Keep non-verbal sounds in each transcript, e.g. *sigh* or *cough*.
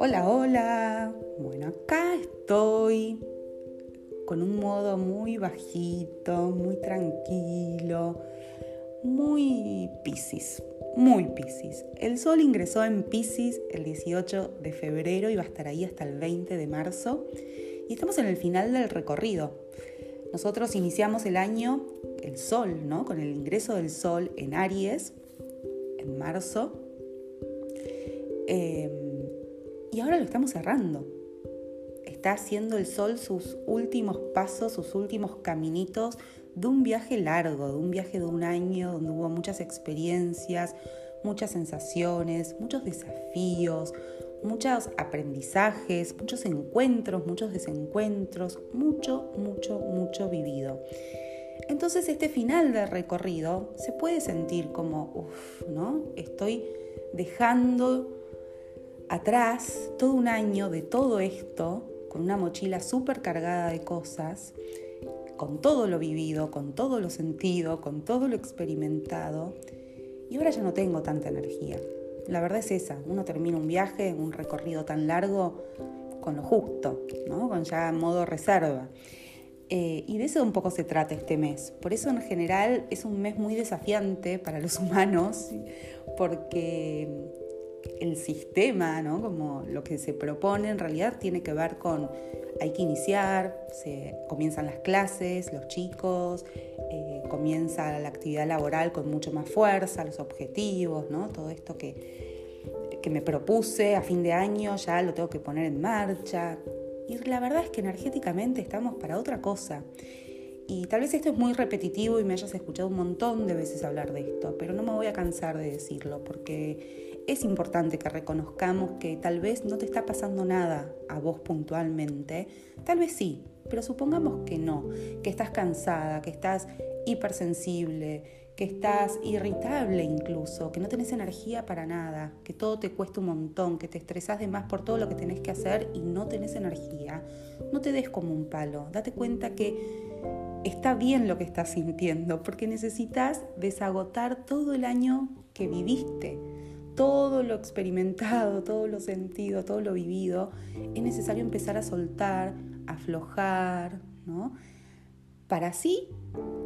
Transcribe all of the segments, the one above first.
Hola, hola. Bueno, acá estoy con un modo muy bajito, muy tranquilo, muy piscis, muy piscis. El sol ingresó en piscis el 18 de febrero y va a estar ahí hasta el 20 de marzo. Y estamos en el final del recorrido. Nosotros iniciamos el año, el sol, ¿no? Con el ingreso del sol en Aries, marzo. Eh, y ahora lo estamos cerrando. Está haciendo el sol sus últimos pasos, sus últimos caminitos de un viaje largo, de un viaje de un año donde hubo muchas experiencias, muchas sensaciones, muchos desafíos, muchos aprendizajes, muchos encuentros, muchos desencuentros, mucho, mucho, mucho vivido. Entonces este final del recorrido se puede sentir como, uff, ¿no? Estoy dejando atrás todo un año de todo esto, con una mochila súper cargada de cosas, con todo lo vivido, con todo lo sentido, con todo lo experimentado, y ahora ya no tengo tanta energía. La verdad es esa, uno termina un viaje, un recorrido tan largo, con lo justo, ¿no? con ya modo reserva. Eh, y de eso un poco se trata este mes. Por eso en general es un mes muy desafiante para los *laughs* humanos, porque el sistema, ¿no? como lo que se propone en realidad tiene que ver con hay que iniciar, se comienzan las clases, los chicos, eh, comienza la actividad laboral con mucho más fuerza, los objetivos, ¿no? todo esto que, que me propuse a fin de año ya lo tengo que poner en marcha. Y la verdad es que energéticamente estamos para otra cosa. Y tal vez esto es muy repetitivo y me hayas escuchado un montón de veces hablar de esto, pero no me voy a cansar de decirlo porque es importante que reconozcamos que tal vez no te está pasando nada a vos puntualmente, tal vez sí, pero supongamos que no, que estás cansada, que estás hipersensible, que estás irritable incluso, que no tenés energía para nada, que todo te cuesta un montón, que te estresás de más por todo lo que tenés que hacer y no tenés energía, no te des como un palo, date cuenta que está bien lo que estás sintiendo, porque necesitas desagotar todo el año que viviste todo lo experimentado, todo lo sentido, todo lo vivido, es necesario empezar a soltar, aflojar, ¿no? Para así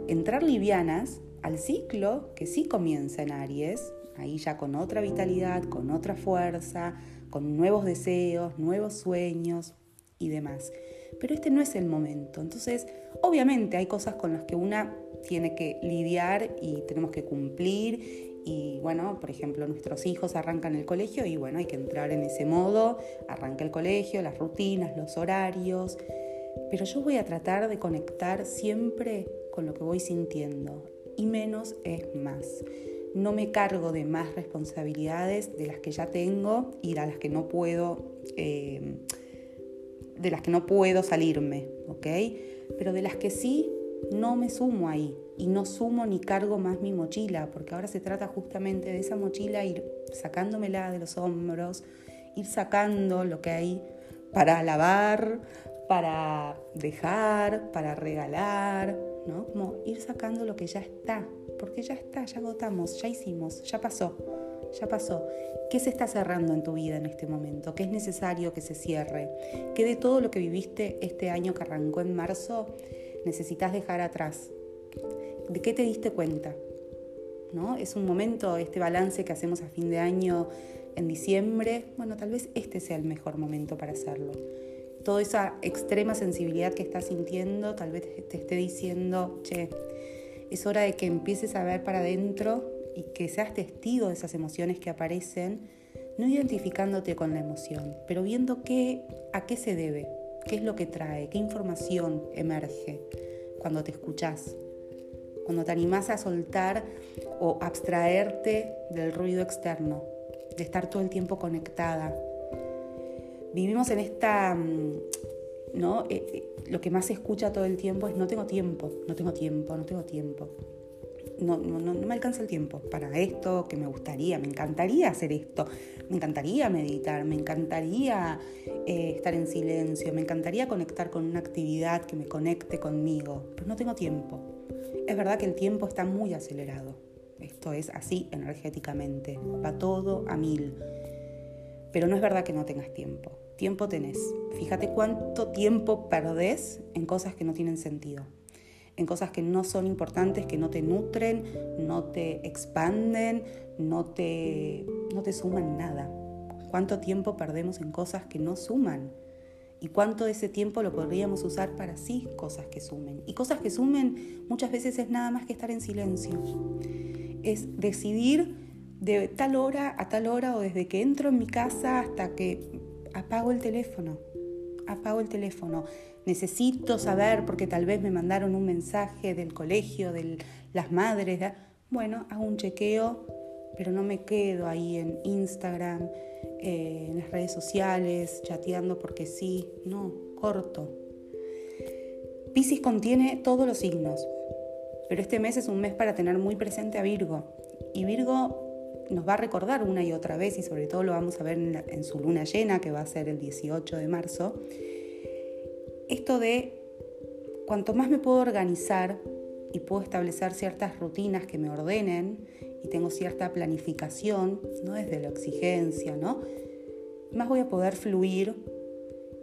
entrar livianas al ciclo que sí comienza en Aries, ahí ya con otra vitalidad, con otra fuerza, con nuevos deseos, nuevos sueños y demás. Pero este no es el momento. Entonces, obviamente hay cosas con las que una tiene que lidiar y tenemos que cumplir y bueno, por ejemplo, nuestros hijos arrancan el colegio y bueno, hay que entrar en ese modo, arranca el colegio, las rutinas, los horarios, pero yo voy a tratar de conectar siempre con lo que voy sintiendo y menos es más. No me cargo de más responsabilidades de las que ya tengo y de las que no puedo, eh, de las que no puedo salirme, ¿ok? Pero de las que sí no me sumo ahí y no sumo ni cargo más mi mochila, porque ahora se trata justamente de esa mochila, ir sacándomela de los hombros, ir sacando lo que hay para lavar, para dejar, para regalar, ¿no? Como ir sacando lo que ya está, porque ya está, ya agotamos, ya hicimos, ya pasó, ya pasó. ¿Qué se está cerrando en tu vida en este momento? ¿Qué es necesario que se cierre? ¿Qué de todo lo que viviste este año que arrancó en marzo necesitas dejar atrás? ¿De qué te diste cuenta? ¿No? Es un momento, este balance que hacemos a fin de año en diciembre, bueno, tal vez este sea el mejor momento para hacerlo. Toda esa extrema sensibilidad que estás sintiendo, tal vez te esté diciendo, che, es hora de que empieces a ver para adentro y que seas testigo de esas emociones que aparecen, no identificándote con la emoción, pero viendo qué, a qué se debe, qué es lo que trae, qué información emerge cuando te escuchas, cuando te animás a soltar o abstraerte del ruido externo, de estar todo el tiempo conectada. Vivimos en esta, mm, ¿no? Eh, eh, lo que más se escucha todo el tiempo es no tengo tiempo, no tengo tiempo, no tengo tiempo. No, no, no, me alcanza el tiempo para esto que me gustaría, me encantaría hacer esto, me encantaría meditar, me encantaría eh, estar en silencio, me encantaría conectar con una actividad que me conecte conmigo, pero no tengo tiempo. Es verdad que el tiempo está muy acelerado, Esto es así energéticamente, va todo a mil. Pero no es verdad que no tengas tiempo. Tiempo tenés. Fíjate cuánto tiempo perdés en cosas que no tienen sentido, en cosas que no son importantes, que no te nutren, no te expanden, no te, no te suman nada. ¿Cuánto tiempo perdemos en cosas que no suman? y cuánto de ese tiempo lo podríamos usar para sí cosas que sumen. Y cosas que sumen muchas veces es nada más que estar en silencio. Es decidir de tal hora a tal hora o desde que entro en mi casa hasta que apago el teléfono. Apago el teléfono. Necesito saber porque tal vez me mandaron un mensaje del colegio, de las madres. Bueno, hago un chequeo, pero no me quedo ahí en Instagram eh, en las redes sociales, chateando porque sí, no, corto. Piscis contiene todos los signos, pero este mes es un mes para tener muy presente a Virgo. Y Virgo nos va a recordar una y otra vez, y sobre todo lo vamos a ver en, su luna llena, que va a ser el 18 de marzo, esto de cuanto más me puedo organizar y puedo establecer ciertas rutinas que me ordenen y tengo cierta planificación, no desde la exigencia, ¿no? Más voy a poder fluir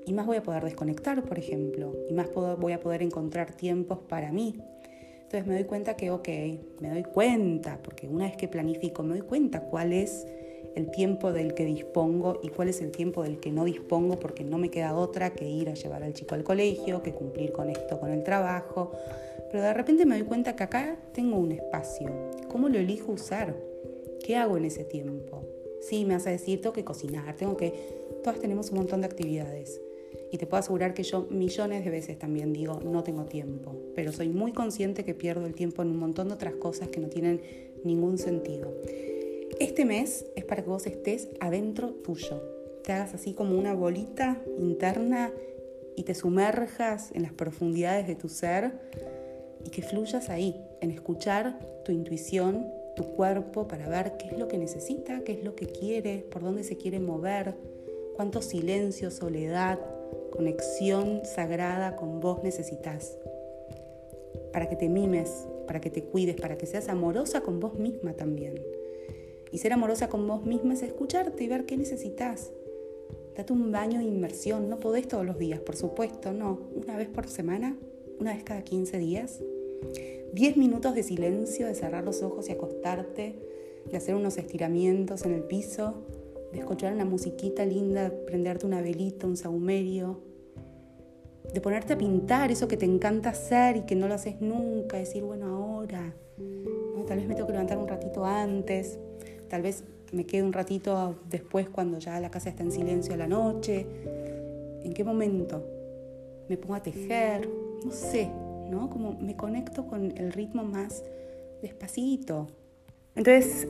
y más voy a poder desconectar, por ejemplo, y más voy a poder encontrar tiempos para mí. Entonces me doy cuenta que, ok, me doy cuenta, porque una vez que planifico, me doy cuenta cuál es el tiempo del que dispongo y cuál es el tiempo del que no dispongo, porque no me queda otra que ir a llevar al chico al colegio, que cumplir con esto, con el trabajo. Pero de repente me doy cuenta que acá tengo un espacio. ¿Cómo lo elijo usar? ¿Qué hago en ese tiempo? Sí, me hace decir, tengo que cocinar, tengo que... Todas tenemos un montón de actividades. Y te puedo asegurar que yo millones de veces también digo, no tengo tiempo. Pero soy muy consciente que pierdo el tiempo en un montón de otras cosas que no tienen ningún sentido. Este mes es para que vos estés adentro tuyo. Te hagas así como una bolita interna y te sumerjas en las profundidades de tu ser y que fluyas ahí, en escuchar tu intuición, tu cuerpo para ver qué es lo que necesita, qué es lo que quiere, por dónde se quiere mover, cuánto silencio, soledad, conexión sagrada con vos necesitas. Para que te mimes, para que te cuides, para que seas amorosa con vos misma también. Y ser amorosa con vos misma es escucharte y ver qué necesitas. Date un baño de inmersión. No podés todos los días, por supuesto, no. Una vez por semana, una vez cada 15 días. 10 minutos de silencio, de cerrar los ojos y acostarte, de hacer unos estiramientos en el piso, de escuchar una musiquita linda, prenderte una velita, un saumerio, de ponerte a pintar eso que te encanta hacer y que no lo haces nunca, decir, bueno, ahora, tal vez me tengo que levantar un ratito antes, tal vez me quede un ratito después cuando ya la casa está en silencio a la noche, ¿en qué momento? Me pongo a tejer, no sé, ¿no? Como me conecto con el ritmo más despacito. Entonces,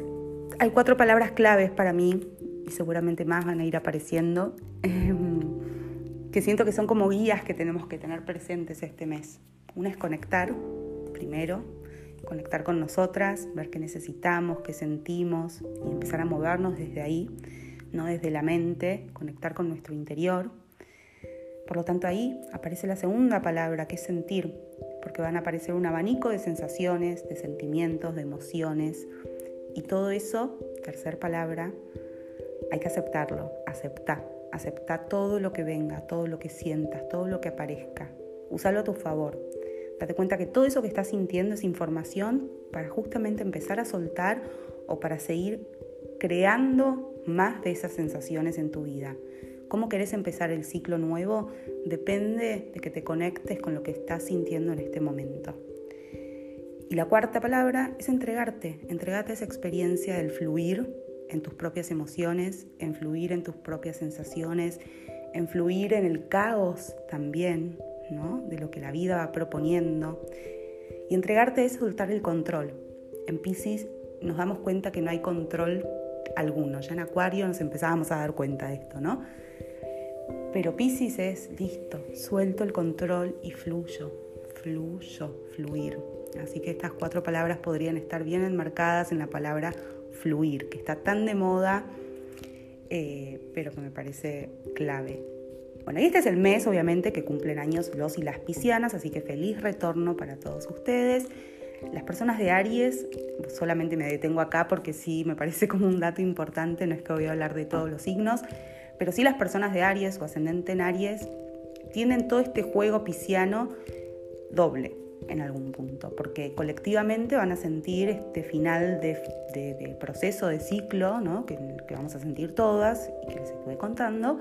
hay cuatro palabras claves para mí, y seguramente más van a ir apareciendo, em, que siento que son como guías que tenemos que tener presentes este mes. Una es conectar, primero, conectar con nosotras, ver qué necesitamos, qué sentimos y empezar a movernos desde ahí, no desde la mente, conectar con nuestro interior. Por lo tanto ahí aparece la segunda palabra, que es sentir, porque van a aparecer un abanico de sensaciones, de sentimientos, de emociones. Y todo eso, tercer palabra, hay que aceptarlo, aceptar, aceptar todo lo que venga, todo lo que sientas, todo lo que aparezca. Úsalo a tu favor. Date cuenta que todo eso que estás sintiendo es información para justamente empezar a soltar o para seguir creando más de esas sensaciones en tu vida. ¿Cómo querés empezar el ciclo nuevo? Depende de que te conectes con lo que estás sintiendo en este momento. Y la cuarta palabra es entregarte, entregarte esa experiencia del fluir en tus propias emociones, en fluir en tus propias sensaciones, en fluir en el caos también, ¿no? De lo que la vida va proponiendo. Y entregarte es soltar el control. En Pisces nos damos cuenta que no hay control alguno. Ya en Acuario nos empezábamos a dar cuenta de esto, ¿no? Pero Pisces es listo, suelto el control y fluyo, fluyo, fluir. Así que estas cuatro palabras podrían estar bien enmarcadas en la palabra fluir, que está tan de moda, eh, pero que me parece clave. Bueno, y este es el mes, obviamente, que cumplen años los y las piscianas, así que feliz retorno para todos ustedes. Las personas de Aries, solamente me detengo acá porque sí me parece como un dato importante, no es que voy a hablar de todos los signos, pero sí las personas de Aries o ascendente en Aries tienen todo este juego pisciano doble en algún punto, porque colectivamente van a sentir este final de, proceso, de ciclo, ¿no? que, que, vamos a sentir todas y que les estuve contando,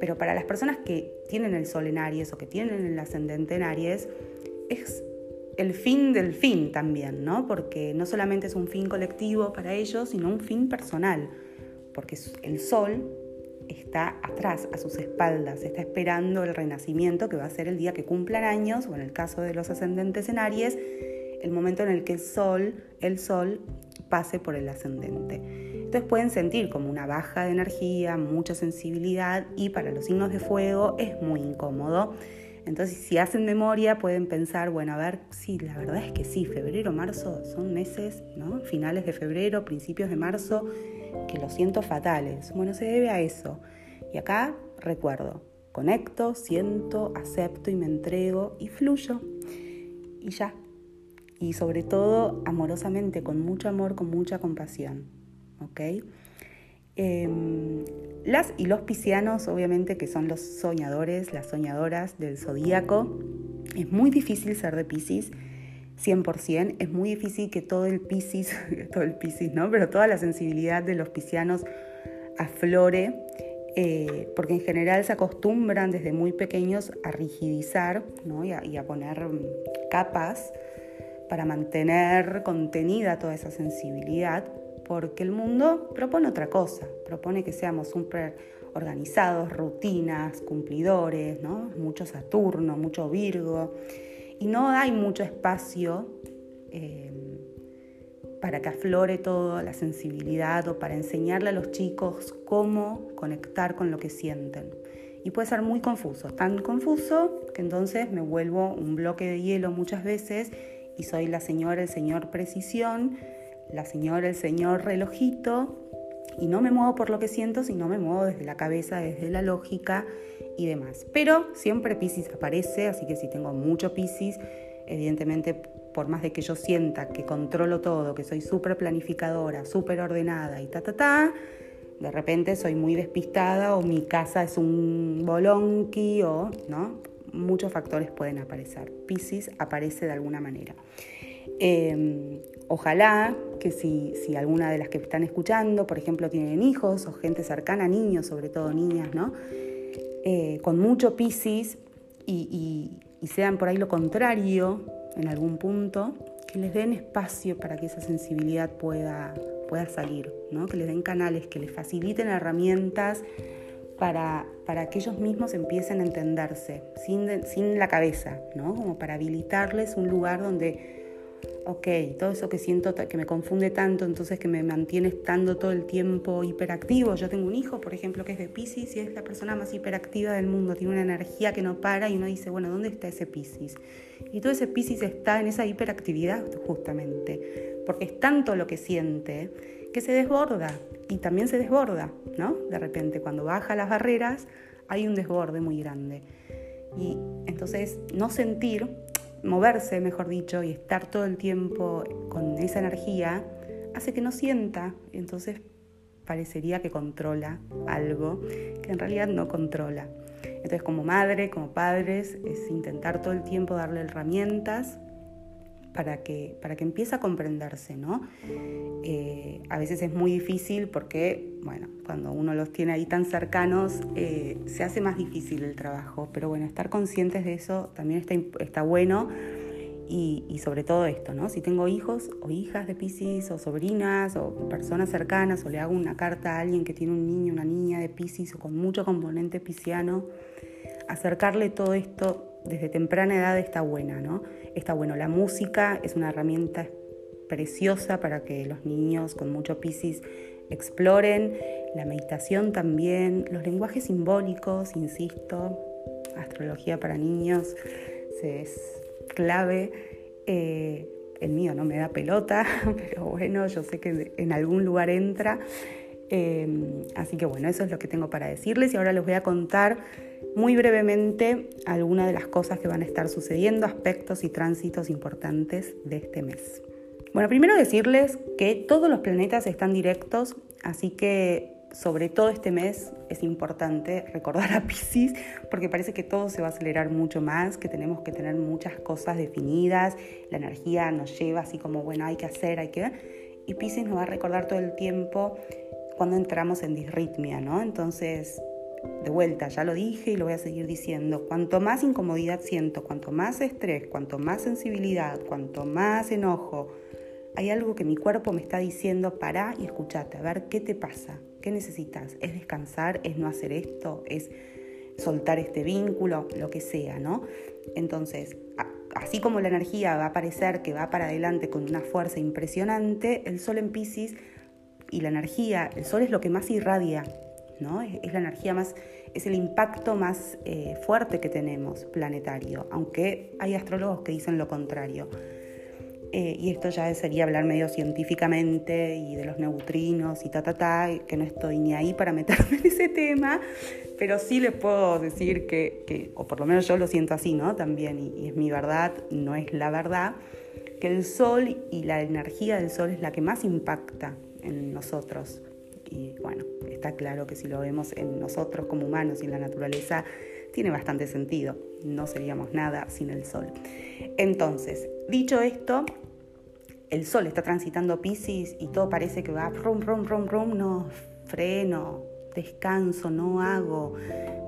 pero para las personas que tienen el sol en Aries o que tienen el ascendente en Aries, es el fin del fin también, ¿no? Porque no solamente es un fin colectivo para ellos, sino un fin personal, porque el sol está atrás, a sus espaldas, está esperando el renacimiento que va a ser el día que cumplan años, o en el caso de los ascendentes en Aries, el momento en el que el sol, el sol pase por el ascendente. Entonces pueden sentir como una baja de energía, mucha sensibilidad y para los signos de fuego es muy incómodo. Entonces, si hacen memoria, pueden pensar, bueno, a ver, sí, la verdad es que sí, febrero, marzo son meses, ¿no? Finales de febrero, principios de marzo, que lo siento fatales. Bueno, se debe a eso. Y acá recuerdo, conecto, siento, acepto y me entrego y fluyo. Y ya. Y sobre todo, amorosamente, con mucho amor, con mucha compasión. ¿Ok? Em, las y los piscianos, obviamente, que son los soñadores, las soñadoras del zodíaco, es muy difícil ser de Piscis, 100%. Es muy difícil que todo el Piscis, *laughs* todo el Piscis, ¿no? Pero toda la sensibilidad de los piscianos aflore, eh, porque en general se acostumbran desde muy pequeños a rigidizar ¿no? y, a, poner capas para mantener contenida toda esa sensibilidad, porque el mundo propone otra cosa, propone que seamos súper organizados, rutinas, cumplidores, ¿no? mucho Saturno, mucho Virgo, y no hay mucho espacio eh, para que aflore toda la sensibilidad o para enseñarle a los chicos cómo conectar con lo que sienten. Y puede ser muy confuso, tan confuso que entonces me vuelvo un bloque de hielo muchas veces y soy la señora, el señor precisión, la señora, el señor relojito, y no me muevo por lo que siento, sino me muevo desde la cabeza, desde la lógica y demás. Pero siempre Pisces aparece, así que si tengo mucho Pisces, evidentemente por más de que yo sienta que controlo todo, que soy súper planificadora, súper ordenada y ta, ta, ta, de repente soy muy despistada o mi casa es un bolonqui o, ¿no? Muchos factores pueden aparecer. Pisces aparece de alguna manera. Em, ojalá que si, si, alguna de las que están escuchando, por ejemplo, tienen hijos o gente cercana, niños, sobre todo niñas, ¿no? Eh, con mucho Pisces y, sean por ahí lo contrario en algún punto, que les den espacio para que esa sensibilidad pueda, pueda salir, ¿no? que les den canales, que les faciliten herramientas para, para que ellos mismos empiecen a entenderse, sin, sin la cabeza, ¿no? como para habilitarles un lugar donde ok, todo eso que siento que me confunde tanto, entonces que me mantiene estando todo el tiempo hiperactivo. Yo tengo un hijo, por ejemplo, que es de Pisces y es la persona más hiperactiva del mundo, tiene una energía que no para y uno dice, bueno, ¿dónde está ese Pisces? Y todo ese Pisces está en esa hiperactividad justamente, porque es tanto lo que siente que se desborda y también se desborda, ¿no? De repente, cuando baja las barreras, hay un desborde muy grande. Y entonces no sentir moverse, mejor dicho, y estar todo el tiempo con esa energía, hace que no sienta, entonces parecería que controla algo que en realidad no controla. Entonces como madre, como padres, es intentar todo el tiempo darle herramientas para que, para que empiece a comprenderse, ¿no? Eh, a veces es muy difícil porque, bueno, cuando uno los tiene ahí tan cercanos, eh, se hace más difícil el trabajo, pero bueno, estar conscientes de eso también está, está bueno. Y, y, sobre todo esto, ¿no? Si tengo hijos o hijas de Pisces o sobrinas o personas cercanas o le hago una carta a alguien que tiene un niño, una niña de Pisces o con mucho componente pisciano, acercarle todo esto desde temprana edad está buena, ¿no? Está bueno, la música es una herramienta preciosa para que los niños con mucho piscis exploren, la meditación también, los lenguajes simbólicos, insisto, astrología para niños es clave. Eh, el mío no me da pelota, *laughs* pero bueno, yo sé que en algún lugar entra. Eh, así que bueno, eso es lo que tengo para decirles y ahora les voy a contar muy brevemente algunas de las cosas que van a estar sucediendo, aspectos y tránsitos importantes de este mes. Bueno, primero decirles que todos los planetas están directos, así que sobre todo este mes es importante recordar a Pisces porque parece que todo se va a acelerar mucho más, que tenemos que tener muchas cosas definidas, la energía nos lleva así como, bueno, hay que hacer, hay que... Y Pisces nos va a recordar todo el tiempo cuando entramos en disritmia, ¿no? Entonces, de vuelta, ya lo dije y lo voy a seguir diciendo, cuanto más incomodidad siento, cuanto más estrés, cuanto más sensibilidad, cuanto más enojo, hay algo que mi cuerpo me está diciendo, para y escúchate, a ver qué te pasa, qué necesitas, es descansar, es no hacer esto, es soltar este vínculo, lo que sea, ¿no? Entonces, así como la energía va a parecer que va para adelante con una fuerza impresionante, el sol en Pisces y la energía, el sol es lo que más irradia, ¿no? Es, la energía más, es el impacto más eh, fuerte que tenemos planetario, aunque hay astrólogos que dicen lo contrario. Eh, y esto ya sería hablar medio científicamente y de los neutrinos y ta, ta, ta, que no estoy ni ahí para meterme en ese tema, pero sí les puedo decir que, o por lo menos yo lo siento así, ¿no? También, y es mi verdad, no es la verdad, que el sol y la energía del sol es la que más impacta en nosotros. Y bueno, está claro que si lo vemos en nosotros como humanos y en la naturaleza, tiene bastante sentido. No seríamos nada sin el sol. Entonces, dicho esto, el sol está transitando Pisces y todo parece que va rum, rum, rum, rum, no freno, descanso, no hago,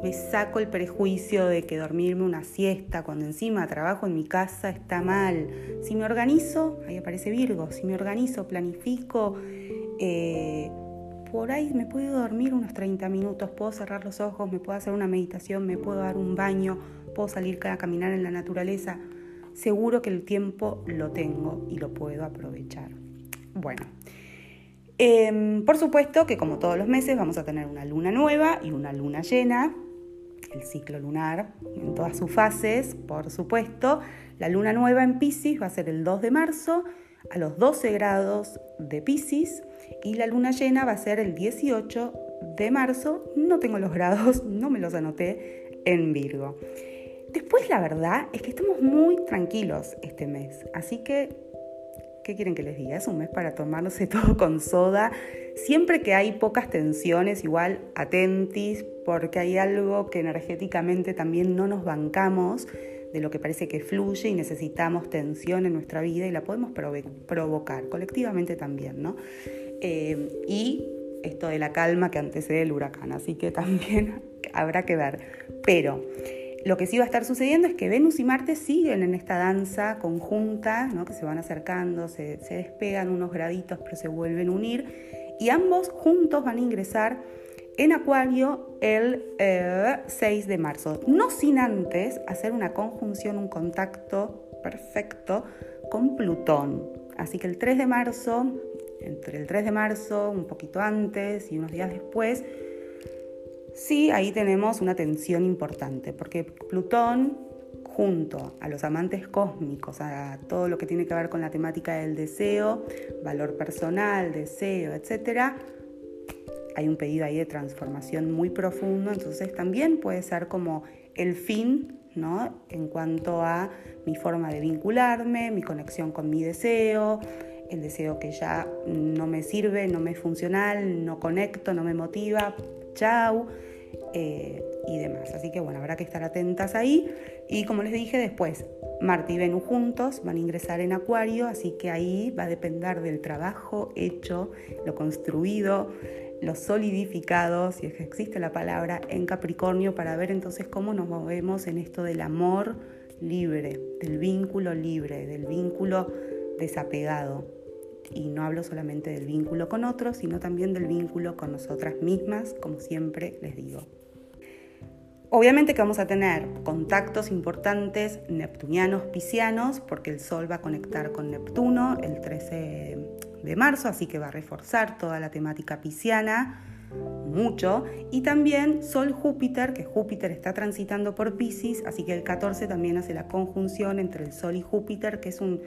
me saco el prejuicio de que dormirme una siesta cuando encima trabajo en mi casa está mal. Si me organizo, ahí aparece Virgo, si me organizo, planifico, eh, por ahí me puedo dormir unos 30 minutos, puedo cerrar los ojos, me puedo hacer una meditación, me puedo dar un baño, puedo salir a caminar en la naturaleza. Seguro que el tiempo lo tengo y lo puedo aprovechar. Bueno, em, por supuesto que como todos los meses vamos a tener una luna nueva y una luna llena, el ciclo lunar en todas sus fases, por supuesto. La luna nueva en Pisces va a ser el 2 de marzo a los 12 grados de Pisces y la luna llena va a ser el 18 de marzo. No tengo los grados, *laughs* no me los anoté en Virgo. Después la verdad es que estamos muy tranquilos este mes, así que, ¿qué quieren que les diga? Es un mes para tomarse *laughs* todo con soda. Siempre que hay pocas tensiones, igual atentis, porque hay algo que energéticamente también no nos bancamos de lo que parece que fluye y necesitamos tensión en nuestra vida y la podemos provocar colectivamente también, ¿no? Eh, y esto de la calma que antecede el huracán, así que también *laughs* habrá que ver. Pero lo que sí va a estar sucediendo es que Venus y Marte siguen en esta danza conjunta, ¿no? que se van acercando, se, se despegan unos graditos, pero se vuelven a unir, y ambos juntos van a ingresar en Acuario el 6 eh, de marzo, no sin antes hacer una conjunción, un contacto perfecto con Plutón. Así que el 3 de marzo, entre el 3 de marzo, un poquito antes y unos días después, sí, ahí tenemos una tensión importante, porque Plutón junto a los amantes cósmicos, a todo lo que tiene que ver con la temática del deseo, valor personal, deseo, etcétera, hay un pedido ahí de transformación muy profundo, entonces también puede ser como el fin, ¿no? En cuanto a mi forma de vincularme, mi conexión con mi deseo, el deseo que ya no me sirve, no me es funcional, no conecto, no me motiva, chau, eh, y demás. Así que bueno, habrá que estar atentas ahí. Y como les dije después, Marte y Venus juntos van a ingresar en Acuario, así que ahí va a depender del trabajo hecho, lo construido, los solidificados, si es que existe la palabra, en Capricornio para ver entonces cómo nos movemos en esto del amor libre, del vínculo libre, del vínculo desapegado. Y no hablo solamente del vínculo con otros, sino también del vínculo con nosotras mismas, como siempre les digo. Obviamente que vamos a tener contactos importantes neptunianos, piscianos, porque el Sol va a conectar con Neptuno el 13 de marzo, así que va a reforzar toda la temática pisciana mucho. Y también Sol-Júpiter, que Júpiter está transitando por Pisces, así que el 14 también hace la conjunción entre el Sol y Júpiter, que es un,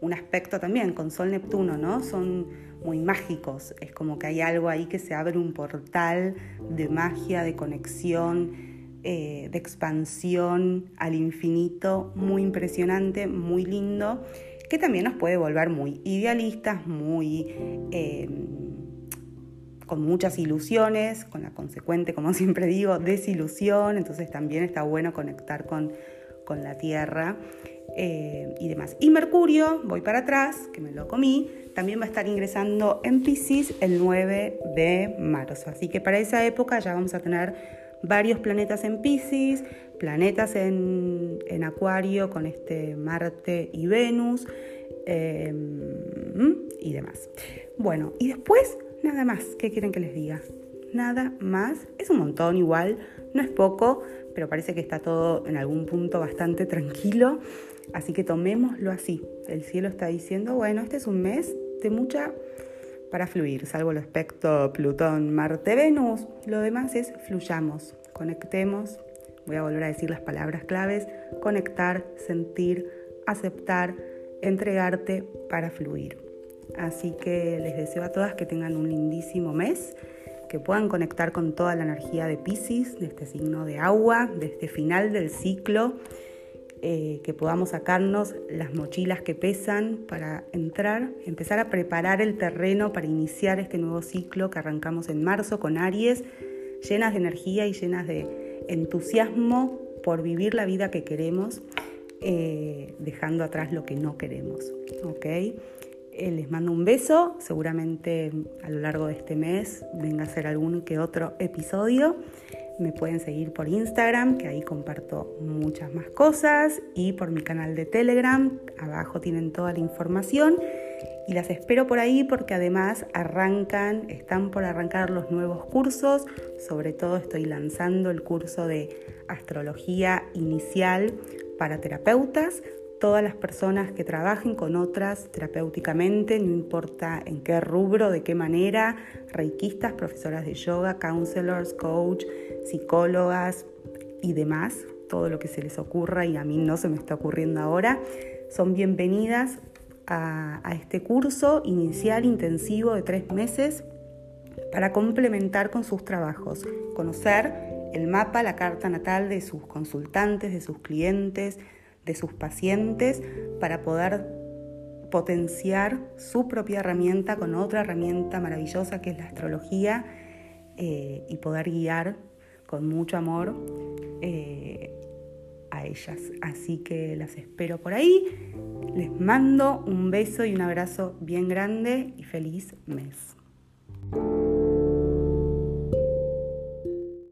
un aspecto también con Sol-Neptuno, ¿no? Son muy mágicos, es como que hay algo ahí que se abre un portal de magia, de conexión eh, de expansión al infinito, muy impresionante, muy lindo, que también nos puede volver muy idealistas, muy... Em, con muchas ilusiones, con la consecuente, como *laughs* siempre digo, desilusión, entonces también está bueno conectar con, con la Tierra eh, y demás. Y Mercurio, voy para atrás, que me lo comí, también va a estar ingresando en Pisces el 9 de marzo. Así que para esa época ya vamos a tener varios planetas en Pisces, planetas en, Acuario con este Marte y Venus eh, y demás. Bueno, y después nada más, ¿qué quieren que les diga? Nada más, es un montón igual, no es poco, pero parece que está todo en algún punto bastante tranquilo, así que tomémoslo así. El cielo está diciendo, bueno, este es un mes de mucha para fluir, salvo el aspecto Plutón, Marte, Venus. Lo demás es fluyamos, conectemos. Voy a volver a decir las palabras claves, conectar, sentir, aceptar, entregarte para fluir. Así que les deseo a todas que tengan un lindísimo mes, que puedan conectar con toda la energía de Pisces, de este signo de agua, de este final del ciclo eh, que podamos sacarnos las mochilas que pesan para entrar, empezar a preparar el terreno para iniciar este nuevo ciclo que arrancamos en marzo con Aries, llenas de energía y llenas de entusiasmo por vivir la vida que queremos, eh, dejando atrás lo que no queremos. Eh, les mando un beso, seguramente a lo largo de este mes venga a ser algún que otro episodio. Me pueden seguir por Instagram, que ahí comparto muchas más cosas, y por mi canal de Telegram. Abajo tienen toda la información. Y las espero por ahí porque además arrancan, están por arrancar los nuevos cursos. Sobre todo estoy lanzando el curso de astrología inicial para terapeutas todas las personas que trabajen con otras terapéuticamente, no importa en qué rubro, de qué manera, reikistas, profesoras de yoga, counselors, coach, psicólogas y demás, todo lo que se les ocurra y a mí no se me está ocurriendo ahora, son bienvenidas a, este curso inicial intensivo de tres meses para complementar con sus trabajos, conocer el mapa, la carta natal de sus consultantes, de sus clientes, de sus pacientes para poder potenciar su propia herramienta con otra herramienta maravillosa que es la astrología eh, y poder guiar con mucho amor eh, a ellas. Así que las espero por ahí. Les mando un beso y un abrazo bien grande y feliz mes.